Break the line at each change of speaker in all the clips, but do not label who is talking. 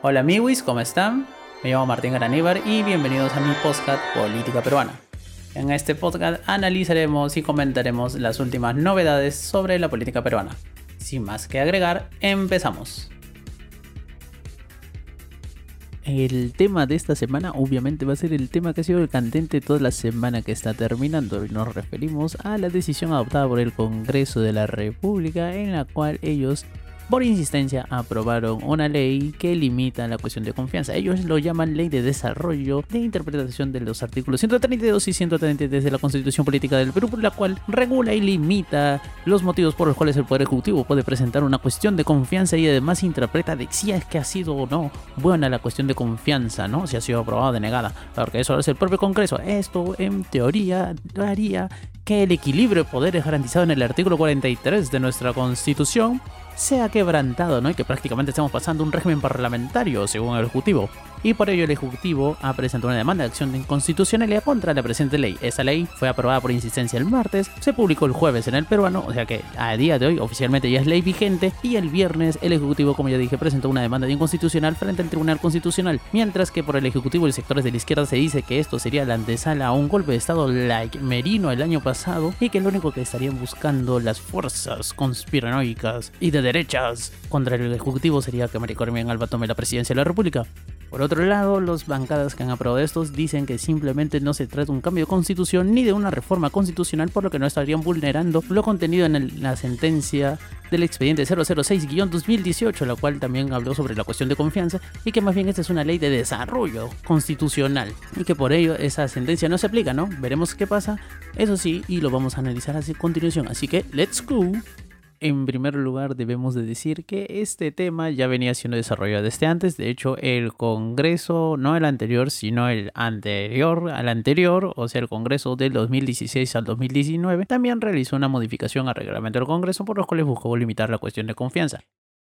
Hola amigos, ¿cómo están? Me llamo Martín Garaníbar y bienvenidos a mi podcast Política Peruana. En este podcast analizaremos y comentaremos las últimas novedades sobre la política peruana. Sin más que agregar, empezamos. El tema de esta semana obviamente va a ser el tema que ha sido el candente toda la semana que está terminando y nos referimos a la decisión adoptada por el Congreso de la República en la cual ellos por insistencia aprobaron una ley que limita la cuestión de confianza. Ellos lo llaman ley de desarrollo de interpretación de los artículos 132 y 133 de la Constitución Política del Perú, por la cual regula y limita los motivos por los cuales el Poder Ejecutivo puede presentar una cuestión de confianza y además interpreta de si es que ha sido o no buena la cuestión de confianza, ¿no? Si ha sido aprobada o denegada, porque eso lo hace el propio Congreso. Esto en teoría haría que el equilibrio de poderes garantizado en el artículo 43 de nuestra Constitución sea quebrantado, ¿no? Y que prácticamente estamos pasando un régimen parlamentario, según el Ejecutivo y por ello el Ejecutivo ha presentado una demanda de acción de inconstitucionalidad contra la presente ley. Esa ley fue aprobada por insistencia el martes, se publicó el jueves en el peruano, o sea que a día de hoy oficialmente ya es ley vigente y el viernes el Ejecutivo, como ya dije, presentó una demanda de inconstitucional frente al Tribunal Constitucional, mientras que por el Ejecutivo y sectores de la izquierda se dice que esto sería la antesala a un golpe de Estado like Merino el año pasado y que lo único que estarían buscando las fuerzas conspiranoicas y de derechas contra el Ejecutivo sería que María Cormian Alba tome la presidencia de la República. Por otro lado, los bancadas que han aprobado estos dicen que simplemente no se trata de un cambio de constitución ni de una reforma constitucional, por lo que no estarían vulnerando lo contenido en la sentencia del expediente 006-2018, la cual también habló sobre la cuestión de confianza y que más bien esta es una ley de desarrollo constitucional y que por ello esa sentencia no se aplica, ¿no? Veremos qué pasa, eso sí, y lo vamos a analizar a continuación. Así que, let's go. En primer lugar, debemos de decir que este tema ya venía siendo desarrollado desde antes. De hecho, el Congreso, no el anterior, sino el anterior al anterior, o sea, el Congreso del 2016 al 2019, también realizó una modificación al reglamento del Congreso por los cuales buscó limitar la cuestión de confianza.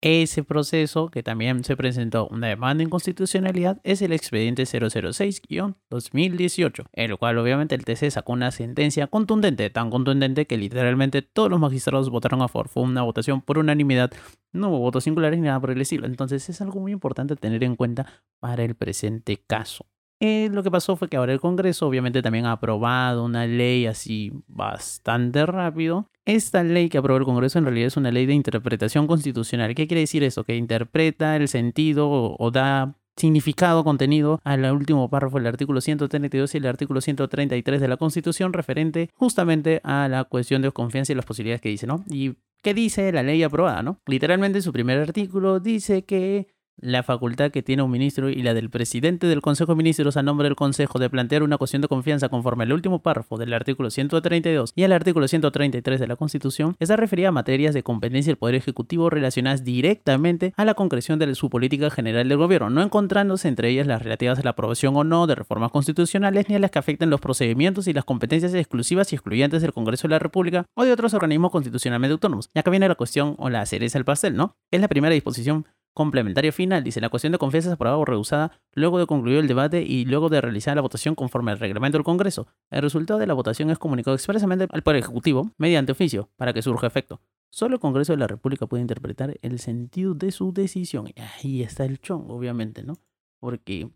Ese proceso, que también se presentó una demanda de inconstitucionalidad, es el expediente 006-2018, el cual obviamente el TC sacó una sentencia contundente, tan contundente que literalmente todos los magistrados votaron a favor. Fue una votación por unanimidad, no hubo votos singulares ni nada por el estilo. Entonces es algo muy importante tener en cuenta para el presente caso. Eh, lo que pasó fue que ahora el Congreso obviamente también ha aprobado una ley así bastante rápido. Esta ley que aprobó el Congreso en realidad es una ley de interpretación constitucional. ¿Qué quiere decir eso? Que interpreta el sentido o, da significado, contenido al último párrafo del artículo 132 y el artículo 133 de la Constitución referente justamente a la cuestión de confianza y las posibilidades que dice, ¿no? Y qué dice la ley aprobada, ¿no? Literalmente su primer artículo dice que la facultad que tiene un ministro y la del presidente del Consejo de Ministros a nombre del Consejo de plantear una cuestión de confianza conforme al último párrafo del artículo 132 y al artículo 133 de la Constitución está referida a materias de competencia del Poder Ejecutivo relacionadas directamente a la concreción de su política general del gobierno, no encontrándose entre ellas las relativas a la aprobación o no de reformas constitucionales ni a las que afecten los procedimientos y las competencias exclusivas y excluyentes del Congreso de la República o de otros organismos constitucionalmente autónomos. Y acá viene la cuestión o la cereza del pastel, ¿no? Es la primera disposición complementario final. Dice, la cuestión de confianza es aprobada o rehusada luego de concluir el debate y luego de realizar la votación conforme al reglamento del Congreso. El resultado de la votación es comunicado expresamente al Poder Ejecutivo mediante oficio para que surja efecto. Solo el Congreso de la República puede interpretar el sentido de su decisión. Y ahí está el chon, obviamente, ¿no? Porque,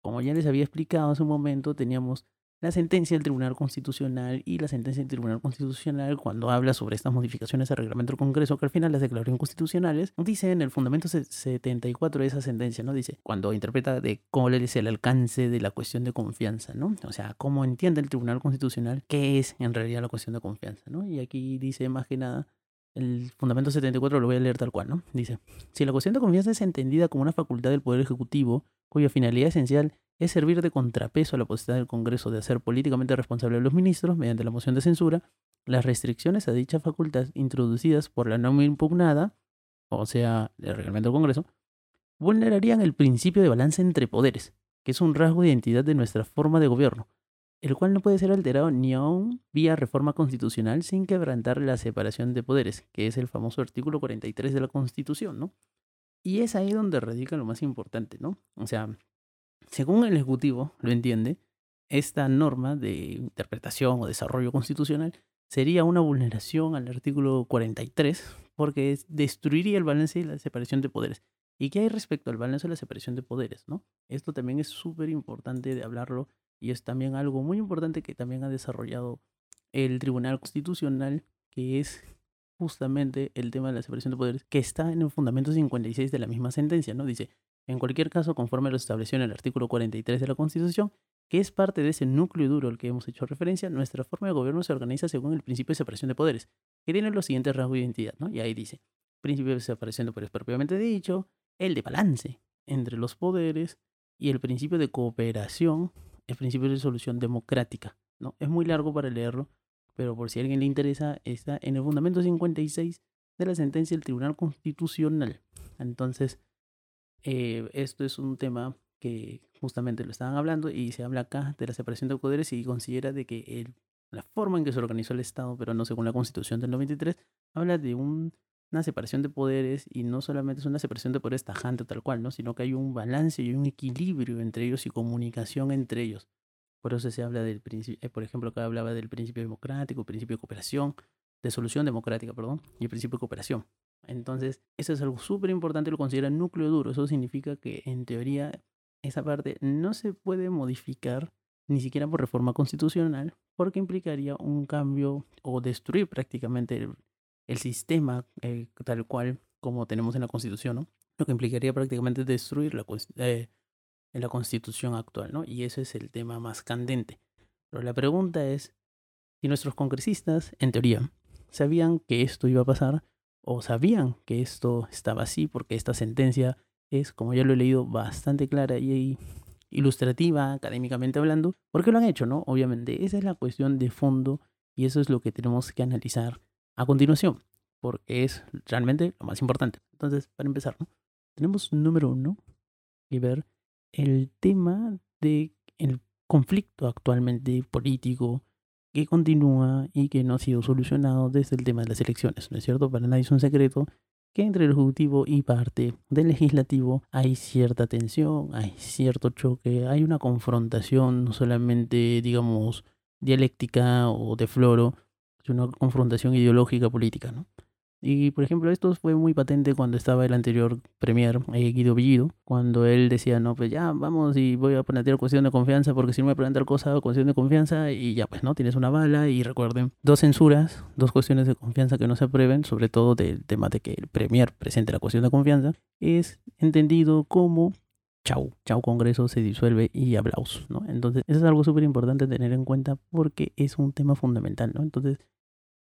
como ya les había explicado hace un momento, teníamos la sentencia del Tribunal Constitucional y la sentencia del Tribunal Constitucional cuando habla sobre estas modificaciones al reglamento del Congreso que al final las declaró inconstitucionales, dice en el fundamento 74 de esa sentencia, ¿no? Dice, cuando interpreta de le dice el alcance de la cuestión de confianza, ¿no? O sea, cómo entiende el Tribunal Constitucional qué es en realidad la cuestión de confianza, ¿no? Y aquí dice más que nada, el fundamento 74 lo voy a leer tal cual, ¿no? Dice, si la cuestión de confianza es entendida como una facultad del Poder Ejecutivo, cuya finalidad esencial es servir de contrapeso a la posibilidad del Congreso de hacer políticamente responsable a los ministros mediante la moción de censura, las restricciones a dicha facultad introducidas por la norma impugnada, o sea, el reglamento del Congreso, vulnerarían el principio de balance entre poderes, que es un rasgo de identidad de nuestra forma de gobierno, el cual no puede ser alterado ni aún vía reforma constitucional sin quebrantar la separación de poderes, que es el famoso artículo 43 de la Constitución, ¿no? Y es ahí donde radica lo más importante, ¿no? O sea, según el Ejecutivo lo entiende, esta norma de interpretación o desarrollo constitucional sería una vulneración al artículo 43 porque destruiría el balance y la separación de poderes. ¿Y qué hay respecto al balance de la separación de poderes? ¿no? Esto también es súper importante de hablarlo y es también algo muy importante que también ha desarrollado el Tribunal Constitucional, que es justamente el tema de la separación de poderes, que está en el fundamento 56 de la misma sentencia, ¿no? Dice, en cualquier caso, conforme lo estableció en el artículo 43 de la Constitución, que es parte de ese núcleo duro al que hemos hecho referencia, nuestra forma de gobierno se organiza según el principio de separación de poderes, que tiene los siguientes rasgos de identidad, ¿no? Y ahí dice, principio de separación de poderes propiamente dicho, el de balance entre los poderes y el principio de cooperación, el principio de solución democrática, ¿no? Es muy largo para leerlo, pero por si a alguien le interesa, está en el fundamento 56 de la sentencia del Tribunal Constitucional. Entonces, eh, esto es un tema que justamente lo estaban hablando y se habla acá de la separación de poderes y considera de que el, la forma en que se organizó el Estado, pero no según la Constitución del 93, habla de un, una separación de poderes y no solamente es una separación de poderes tajante tal cual, ¿no? sino que hay un balance y un equilibrio entre ellos y comunicación entre ellos. Por eso se habla del principio, eh, por ejemplo, acá hablaba del principio democrático, principio de cooperación, de solución democrática, perdón, y el principio de cooperación. Entonces, eso es algo súper importante, lo considera núcleo duro. Eso significa que, en teoría, esa parte no se puede modificar ni siquiera por reforma constitucional, porque implicaría un cambio o destruir prácticamente el, sistema eh, tal cual como tenemos en la Constitución, ¿no? Lo que implicaría prácticamente destruir la, eh, la constitución actual, ¿no? Y ese es el tema más candente. Pero la pregunta es, si nuestros congresistas, en teoría, sabían que esto iba a pasar, o sabían que esto estaba así, porque esta sentencia es, como ya lo he leído, bastante clara y ilustrativa, académicamente hablando, ¿por qué lo han hecho, no? Obviamente, esa es la cuestión de fondo y eso es lo que tenemos que analizar a continuación, porque es realmente lo más importante. Entonces, para empezar, ¿no? tenemos número uno y ver el tema de el conflicto actualmente político que continúa y que no ha sido solucionado desde el tema de las elecciones, ¿no es cierto? Para nadie es un secreto que entre el Ejecutivo y parte del Legislativo hay cierta tensión, hay cierto choque, hay una confrontación no solamente, digamos, dialéctica o de floro, sino una confrontación ideológica política, ¿no? Y por ejemplo, esto fue muy patente cuando estaba el anterior premier, eh, Guido Bellido, cuando él decía, no, pues ya, vamos y voy a plantear cuestión de confianza, porque si no me plantear cosa, cuestión de confianza, y ya, pues, ¿no? Tienes una bala, y recuerden, dos censuras, dos cuestiones de confianza que no se aprueben, sobre todo del tema de que el premier presente la cuestión de confianza, es entendido como chau, chau Congreso se disuelve y aplausos, ¿no? Entonces, eso es algo súper importante tener en cuenta porque es un tema fundamental, ¿no? Entonces,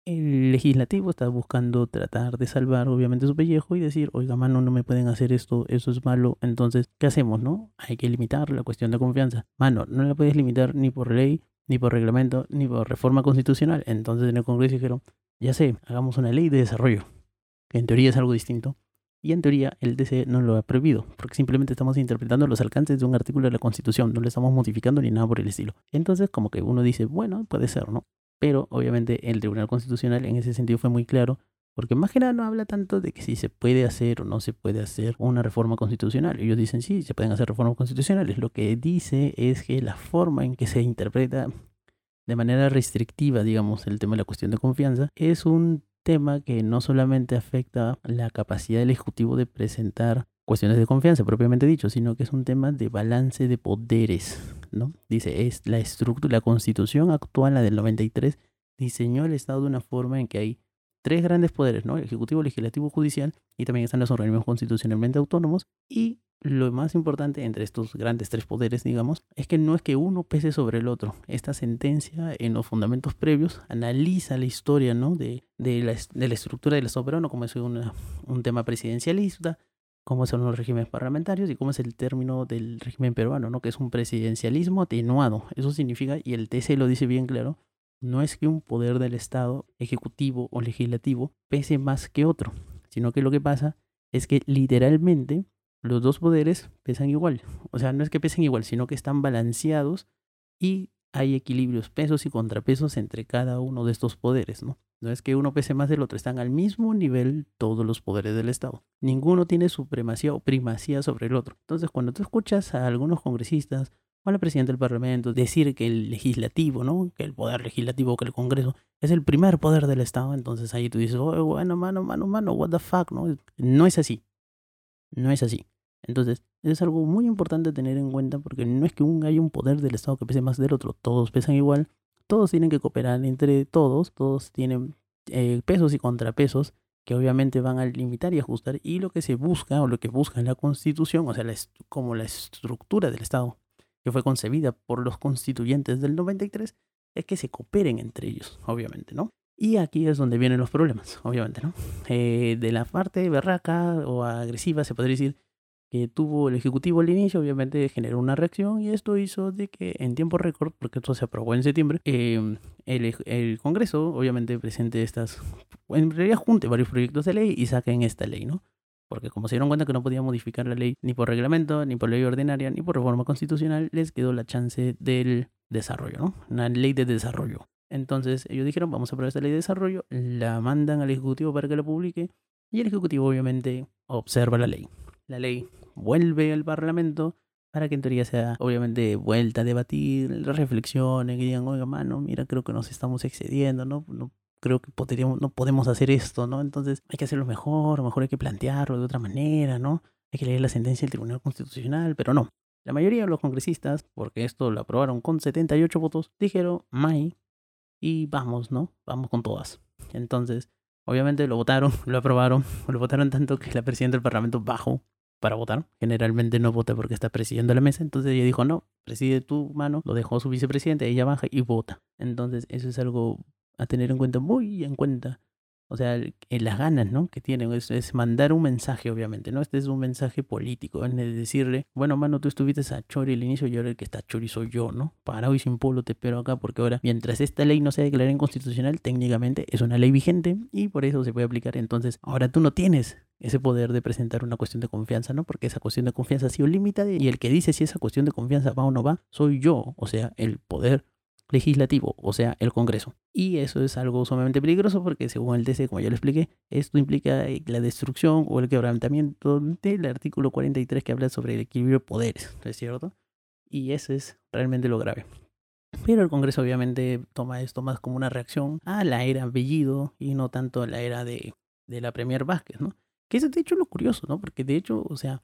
el legislativo está buscando tratar de salvar obviamente su pellejo y decir, oiga, mano, no me pueden hacer esto, eso es malo, entonces, ¿qué hacemos, no? Hay que limitar la cuestión de confianza. Mano, no la puedes limitar ni por ley, ni por reglamento, ni por reforma constitucional. Entonces en el Congreso dijeron, ya sé, hagamos una ley de desarrollo, que en teoría es algo distinto. Y en teoría el DC no lo ha prohibido, porque simplemente estamos interpretando los alcances de un artículo de la Constitución, no lo estamos modificando ni nada por el estilo. Entonces como que uno dice, bueno, puede ser, ¿no? Pero obviamente el Tribunal Constitucional en ese sentido fue muy claro, porque más que nada no habla tanto de que si se puede hacer o no se puede hacer una reforma constitucional. Ellos dicen sí, se pueden hacer reformas constitucionales. Lo que dice es que la forma en que se interpreta de manera restrictiva, digamos, el tema de la cuestión de confianza, es un tema que no solamente afecta la capacidad del Ejecutivo de presentar cuestiones de confianza propiamente dicho, sino que es un tema de balance de poderes, ¿no? Dice, es la estructura, la constitución actual, la del 93, diseñó el Estado de una forma en que hay tres grandes poderes, ¿no? El ejecutivo, legislativo, judicial, y también están los organismos constitucionalmente autónomos, y lo más importante entre estos grandes tres poderes, digamos, es que no es que uno pese sobre el otro. Esta sentencia, en los fundamentos previos, analiza la historia, ¿no? De, de, la, de la estructura del Estado peruano, como es un tema presidencialista, cómo son los regímenes parlamentarios y cómo es el término del régimen peruano, ¿no? que es un presidencialismo atenuado. Eso significa, y el TC lo dice bien claro, no es que un poder del Estado, ejecutivo o legislativo, pese más que otro, sino que lo que pasa es que literalmente los dos poderes pesan igual. O sea, no es que pesen igual, sino que están balanceados y hay equilibrios, pesos y contrapesos entre cada uno de estos poderes, ¿no? No es que uno pese más del otro, están al mismo nivel todos los poderes del Estado. Ninguno tiene supremacía o primacía sobre el otro. Entonces, cuando tú escuchas a algunos congresistas o a la presidenta del Parlamento decir que el legislativo, ¿no? Que el poder legislativo, que el Congreso es el primer poder del Estado, entonces ahí tú dices, oh, bueno, mano, mano, mano, what the fuck, ¿no? No es así. No es así. Entonces, es algo muy importante tener en cuenta porque no es que un, haya un poder del Estado que pese más del otro, todos pesan igual, todos tienen que cooperar entre todos, todos tienen eh, pesos y contrapesos que obviamente van a limitar y ajustar y lo que se busca o lo que busca la constitución, o sea, como la estructura del Estado que fue concebida por los constituyentes del 93, es que se cooperen entre ellos, obviamente, ¿no? Y aquí es donde vienen los problemas, obviamente, ¿no? Eh, de la parte berraca o agresiva, se podría decir, que tuvo el Ejecutivo al inicio, obviamente generó una reacción y esto hizo de que en tiempo récord, porque esto se aprobó en septiembre, em, el, el, Congreso obviamente presente estas, en realidad junte varios proyectos de ley y saquen esta ley, ¿no? Porque como se dieron cuenta que no podía modificar la ley ni por reglamento, ni por ley ordinaria, ni por reforma constitucional, les quedó la chance del desarrollo, ¿no? Una ley de desarrollo. Entonces ellos dijeron, vamos a aprobar esta ley de desarrollo, la mandan al Ejecutivo para que la publique y el Ejecutivo obviamente observa la ley. La ley vuelve al Parlamento para que en teoría sea obviamente vuelta a debatir, reflexiones, que digan, oiga, mano, mira, creo que nos estamos excediendo, ¿no? no creo que podríamos, no podemos hacer esto, ¿no? Entonces hay que hacerlo mejor, mejor hay que plantearlo de otra manera, ¿no? Hay que leer la sentencia del Tribunal Constitucional, pero no. La mayoría de los congresistas, porque esto lo aprobaron con 78 votos, dijeron, May, y vamos, ¿no? Vamos con todas. Entonces, obviamente lo votaron, lo aprobaron, lo votaron tanto que la presidenta del Parlamento bajó para votar. Generalmente no vota porque está presidiendo la mesa, entonces ella dijo, no, preside tu mano, lo dejó su vicepresidente, ella baja y vota. Entonces, eso es algo a tener en cuenta, muy en cuenta, o sea, las ganas, ¿no? Que tienen es, mandar un mensaje, obviamente, ¿no? Este es un mensaje político, es decirle, bueno, mano, tú estuviste a Chori al inicio y ahora el que está Chori soy yo, ¿no? Para hoy sin polo te espero acá porque ahora, mientras esta ley no se declare inconstitucional, técnicamente es una ley vigente y por eso se puede aplicar. Entonces, ahora tú no tienes ese poder de presentar una cuestión de confianza, ¿no? Porque esa cuestión de confianza ha sido limitada y el que dice si esa cuestión de confianza va o no va, soy yo, o sea, el poder legislativo, o sea, el Congreso. Y eso es algo sumamente peligroso porque según el TC, como ya lo expliqué, esto implica eh, la destrucción o el quebrantamiento del artículo 43 que habla sobre el equilibrio de poderes, ¿no es cierto? Y eso es realmente lo grave. Pero el Congreso obviamente toma esto más como una reacción a la era Bellido y no tanto a la era de, la Premier Vázquez, ¿no? Que es de hecho lo curioso, ¿no? Porque de hecho, o sea,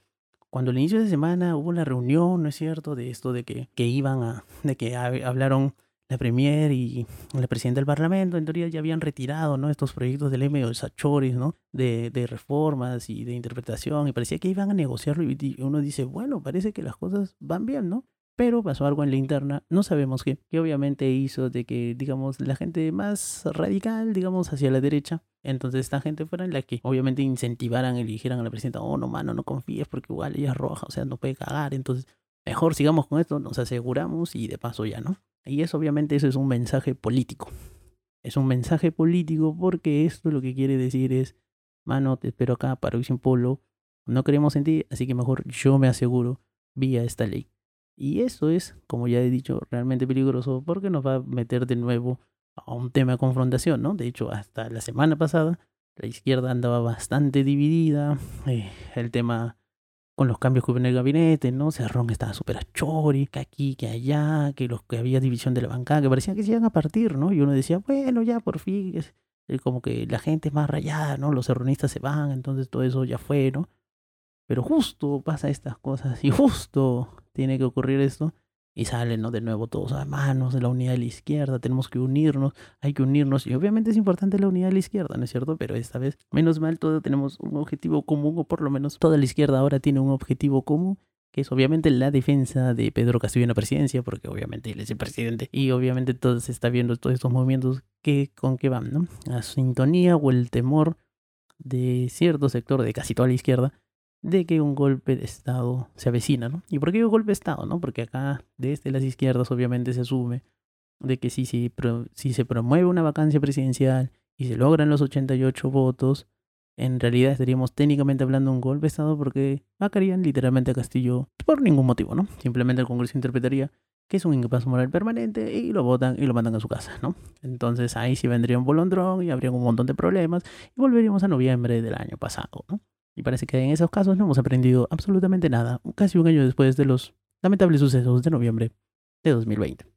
cuando al inicio de semana hubo la reunión, ¿no es cierto? De esto de que, que iban a, de que hablaron la Premier y la presidenta del Parlamento, en teoría ya habían retirado ¿no? estos proyectos de ley medio sachoris, ¿no? De, de, reformas y de interpretación, y parecía que iban a negociarlo, y uno dice, bueno, parece que las cosas van bien, ¿no? Pero pasó algo en la interna, no sabemos qué, que obviamente hizo de que, digamos, la gente más radical, digamos, hacia la derecha, entonces esta gente fuera la que obviamente incentivaran y a la presidenta, oh, no, mano, no confíes porque igual ella es roja, o sea, no puede cagar, entonces mejor sigamos con esto, nos aseguramos y de paso ya, ¿no? Y eso obviamente eso es un mensaje político. Es un mensaje político porque esto lo que quiere decir es, mano, te espero acá para sin polo, no creemos en ti, así que mejor yo me aseguro vía esta ley. Y eso es, como ya he dicho, realmente peligroso porque nos va a meter de nuevo a un tema de confrontación, ¿no? De hecho, hasta la semana pasada la izquierda andaba bastante dividida, eh, el tema con los cambios que hubo en el gabinete, ¿no? Cerrón estaba súper chori, que aquí, que allá, que los que había división de la bancada, que parecía que se iban a partir, ¿no? Y uno decía, bueno, ya por fin, es, como que la gente es más rayada, ¿no? Los erronistas se van, entonces todo eso ya fue, ¿no? Pero justo pasa estas cosas y justo tiene que ocurrir esto y salen ¿no? de nuevo todos a manos de la unidad de la izquierda, tenemos que unirnos, hay que unirnos y obviamente es importante la unidad de la izquierda, ¿no es cierto? Pero esta vez, menos mal, todos tenemos un objetivo común o por lo menos toda la izquierda ahora tiene un objetivo común que es obviamente la defensa de Pedro Castillo en la presidencia, porque obviamente él es el presidente y obviamente todo se está viendo todos estos movimientos que con qué van, ¿no? A sintonía o el temor de cierto sector de casi toda la izquierda de que un golpe de Estado se avecina, ¿no? ¿Y por qué un golpe de Estado, no? Porque acá, desde las izquierdas, obviamente se asume de que si, si, si se promueve una vacancia presidencial y se logran los 88 votos, en realidad estaríamos técnicamente hablando de un golpe de Estado porque vacarían literalmente a Castillo por ningún motivo, ¿no? Simplemente el Congreso interpretaría que es un incapaz moral permanente y lo votan y lo mandan a su casa, ¿no? Entonces ahí sí vendría un bolondrón y habría un montón de problemas y volveríamos a noviembre del año pasado, ¿no? Y parece que en esos casos no hemos aprendido absolutamente nada, casi un año después de los lamentables sucesos de noviembre de 2020.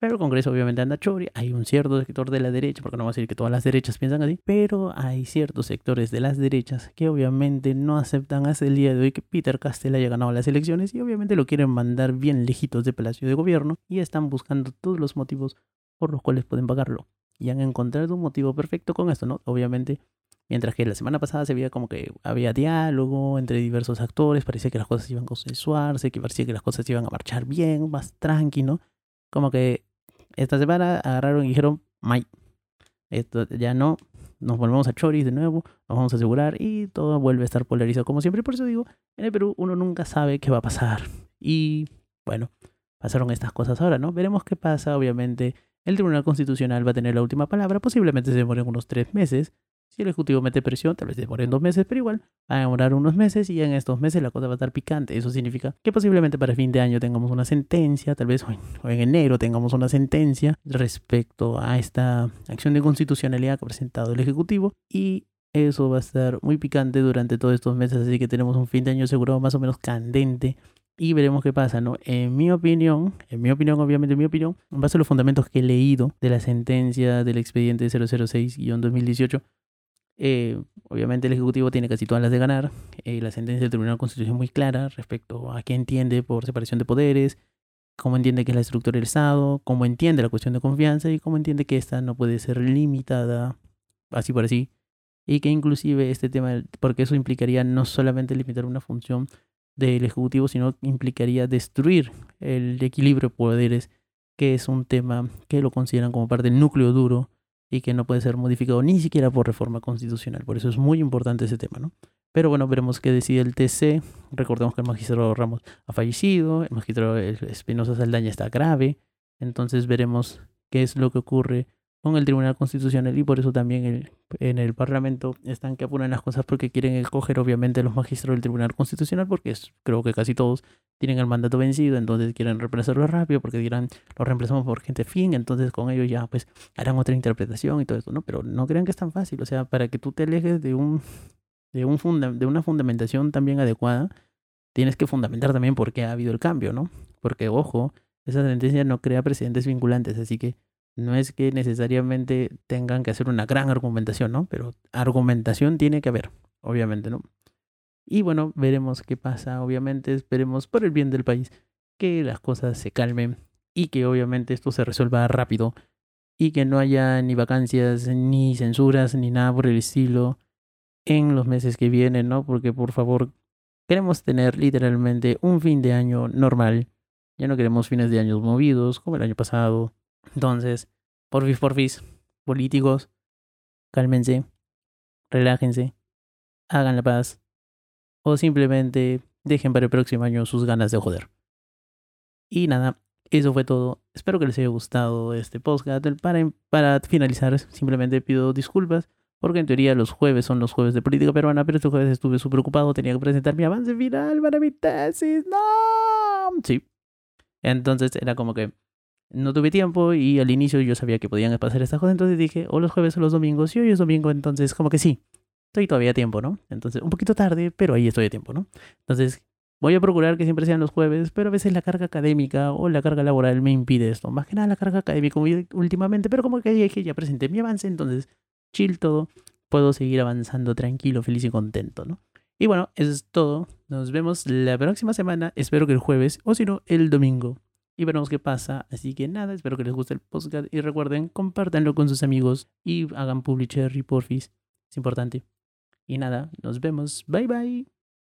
Pero el Congreso obviamente anda chori, hay un cierto sector de la derecha, porque no vamos a decir que todas las derechas piensan así, pero hay ciertos sectores de las derechas que obviamente no aceptan hasta el día de hoy que Peter Castell haya ganado las elecciones y obviamente lo quieren mandar bien lejitos de Palacio de Gobierno y están buscando todos los motivos por los cuales pueden pagarlo. Y han encontrado un motivo perfecto con esto, ¿no? Obviamente Mientras que la semana pasada se veía como que había diálogo entre diversos actores, parecía que las cosas iban a consensuarse, que parecía que las cosas iban a marchar bien, más tranquilo. Como que esta semana agarraron y dijeron, May, esto ya no, nos volvemos a choris de nuevo, nos vamos a asegurar y todo vuelve a estar polarizado como siempre. Por eso digo, en el Perú uno nunca sabe qué va a pasar. Y bueno, pasaron estas cosas ahora, ¿no? Veremos qué pasa, obviamente. El Tribunal Constitucional va a tener la última palabra, posiblemente se demoren unos tres meses, si el Ejecutivo mete presión, tal vez demore dos meses, pero igual va a demorar unos meses y en estos meses la cosa va a estar picante. Eso significa que posiblemente para fin de año tengamos una sentencia, tal vez o en enero tengamos una sentencia respecto a esta acción de constitucionalidad que ha presentado el Ejecutivo y eso va a estar muy picante durante todos estos meses, así que tenemos un fin de año seguro más o menos candente y veremos qué pasa, ¿no? En mi opinión, en mi opinión, obviamente en mi opinión, en base a los fundamentos que he leído de la sentencia del expediente 006-2018, eh, obviamente el Ejecutivo tiene casi todas las de ganar. Eh, la sentencia del Tribunal Constitucional es muy clara respecto a qué entiende por separación de poderes, cómo entiende que es la estructura del Estado, cómo entiende la cuestión de confianza y cómo entiende que esta no puede ser limitada así por así. Y que inclusive este tema, porque eso implicaría no solamente limitar una función del Ejecutivo, sino implicaría destruir el equilibrio de poderes, que es un tema que lo consideran como parte del núcleo duro y que no puede ser modificado ni siquiera por reforma constitucional. Por eso es muy importante ese tema, ¿no? Pero bueno, veremos qué decide el TC. Recordemos que el magistrado Ramos ha fallecido, el magistrado Espinosa Saldaña está grave, entonces veremos qué es lo que ocurre con el Tribunal Constitucional y por eso también en el Parlamento están que apuran las cosas porque quieren escoger obviamente los magistrados del Tribunal Constitucional porque es, creo que casi todos tienen el mandato vencido, entonces quieren reemplazarlo rápido porque dirán, lo reemplazamos por gente fin, entonces con ellos ya pues harán otra interpretación y todo eso, ¿no? Pero no crean que es tan fácil, o sea, para que tú te alejes de un de un funda de una fundamentación también adecuada, tienes que fundamentar también por qué ha habido el cambio, ¿no? Porque ojo, esa sentencia no crea precedentes vinculantes, así que no es que necesariamente tengan que hacer una gran argumentación, ¿no? Pero argumentación tiene que haber, obviamente, ¿no? Y bueno, veremos qué pasa, obviamente, esperemos por el bien del país que las cosas se calmen y que obviamente esto se resuelva rápido y que no haya ni vacancias, ni censuras, ni nada por el estilo en los meses que vienen, ¿no? Porque por favor, queremos tener literalmente un fin de año normal. Ya no queremos fines de años movidos como el año pasado entonces, porfis, porfis, políticos, cálmense, relájense, hagan la paz o simplemente dejen para el próximo año sus ganas de joder. Y nada, eso fue todo. Espero que les haya gustado este podcast. Para, para finalizar, simplemente pido disculpas porque en teoría los jueves son los jueves de política peruana, pero este jueves estuve súper ocupado, tenía que presentar mi avance final para mi tesis. ¡No! Sí. Entonces era como que no tuve tiempo y al inicio yo sabía que podían pasar estas cosas, entonces dije, o los jueves o los domingos, y hoy es domingo, entonces como que sí, estoy todavía a tiempo, ¿no? Entonces, un poquito tarde, pero ahí estoy a tiempo, ¿no? Entonces, voy a procurar que siempre sean los jueves, pero a veces la carga académica o la carga laboral me impide esto. Más que nada la carga académica últimamente, pero como que dije, ya presenté mi avance, entonces, chill todo, puedo seguir avanzando tranquilo, feliz y contento, ¿no? Y bueno, eso es todo. Nos vemos la próxima semana. Espero que el jueves o si no, el domingo y veremos qué pasa. Así que nada, espero que les guste el podcast y recuerden, compártanlo con sus amigos y hagan publisher y porfis. Es importante. Y nada, nos vemos. Bye bye.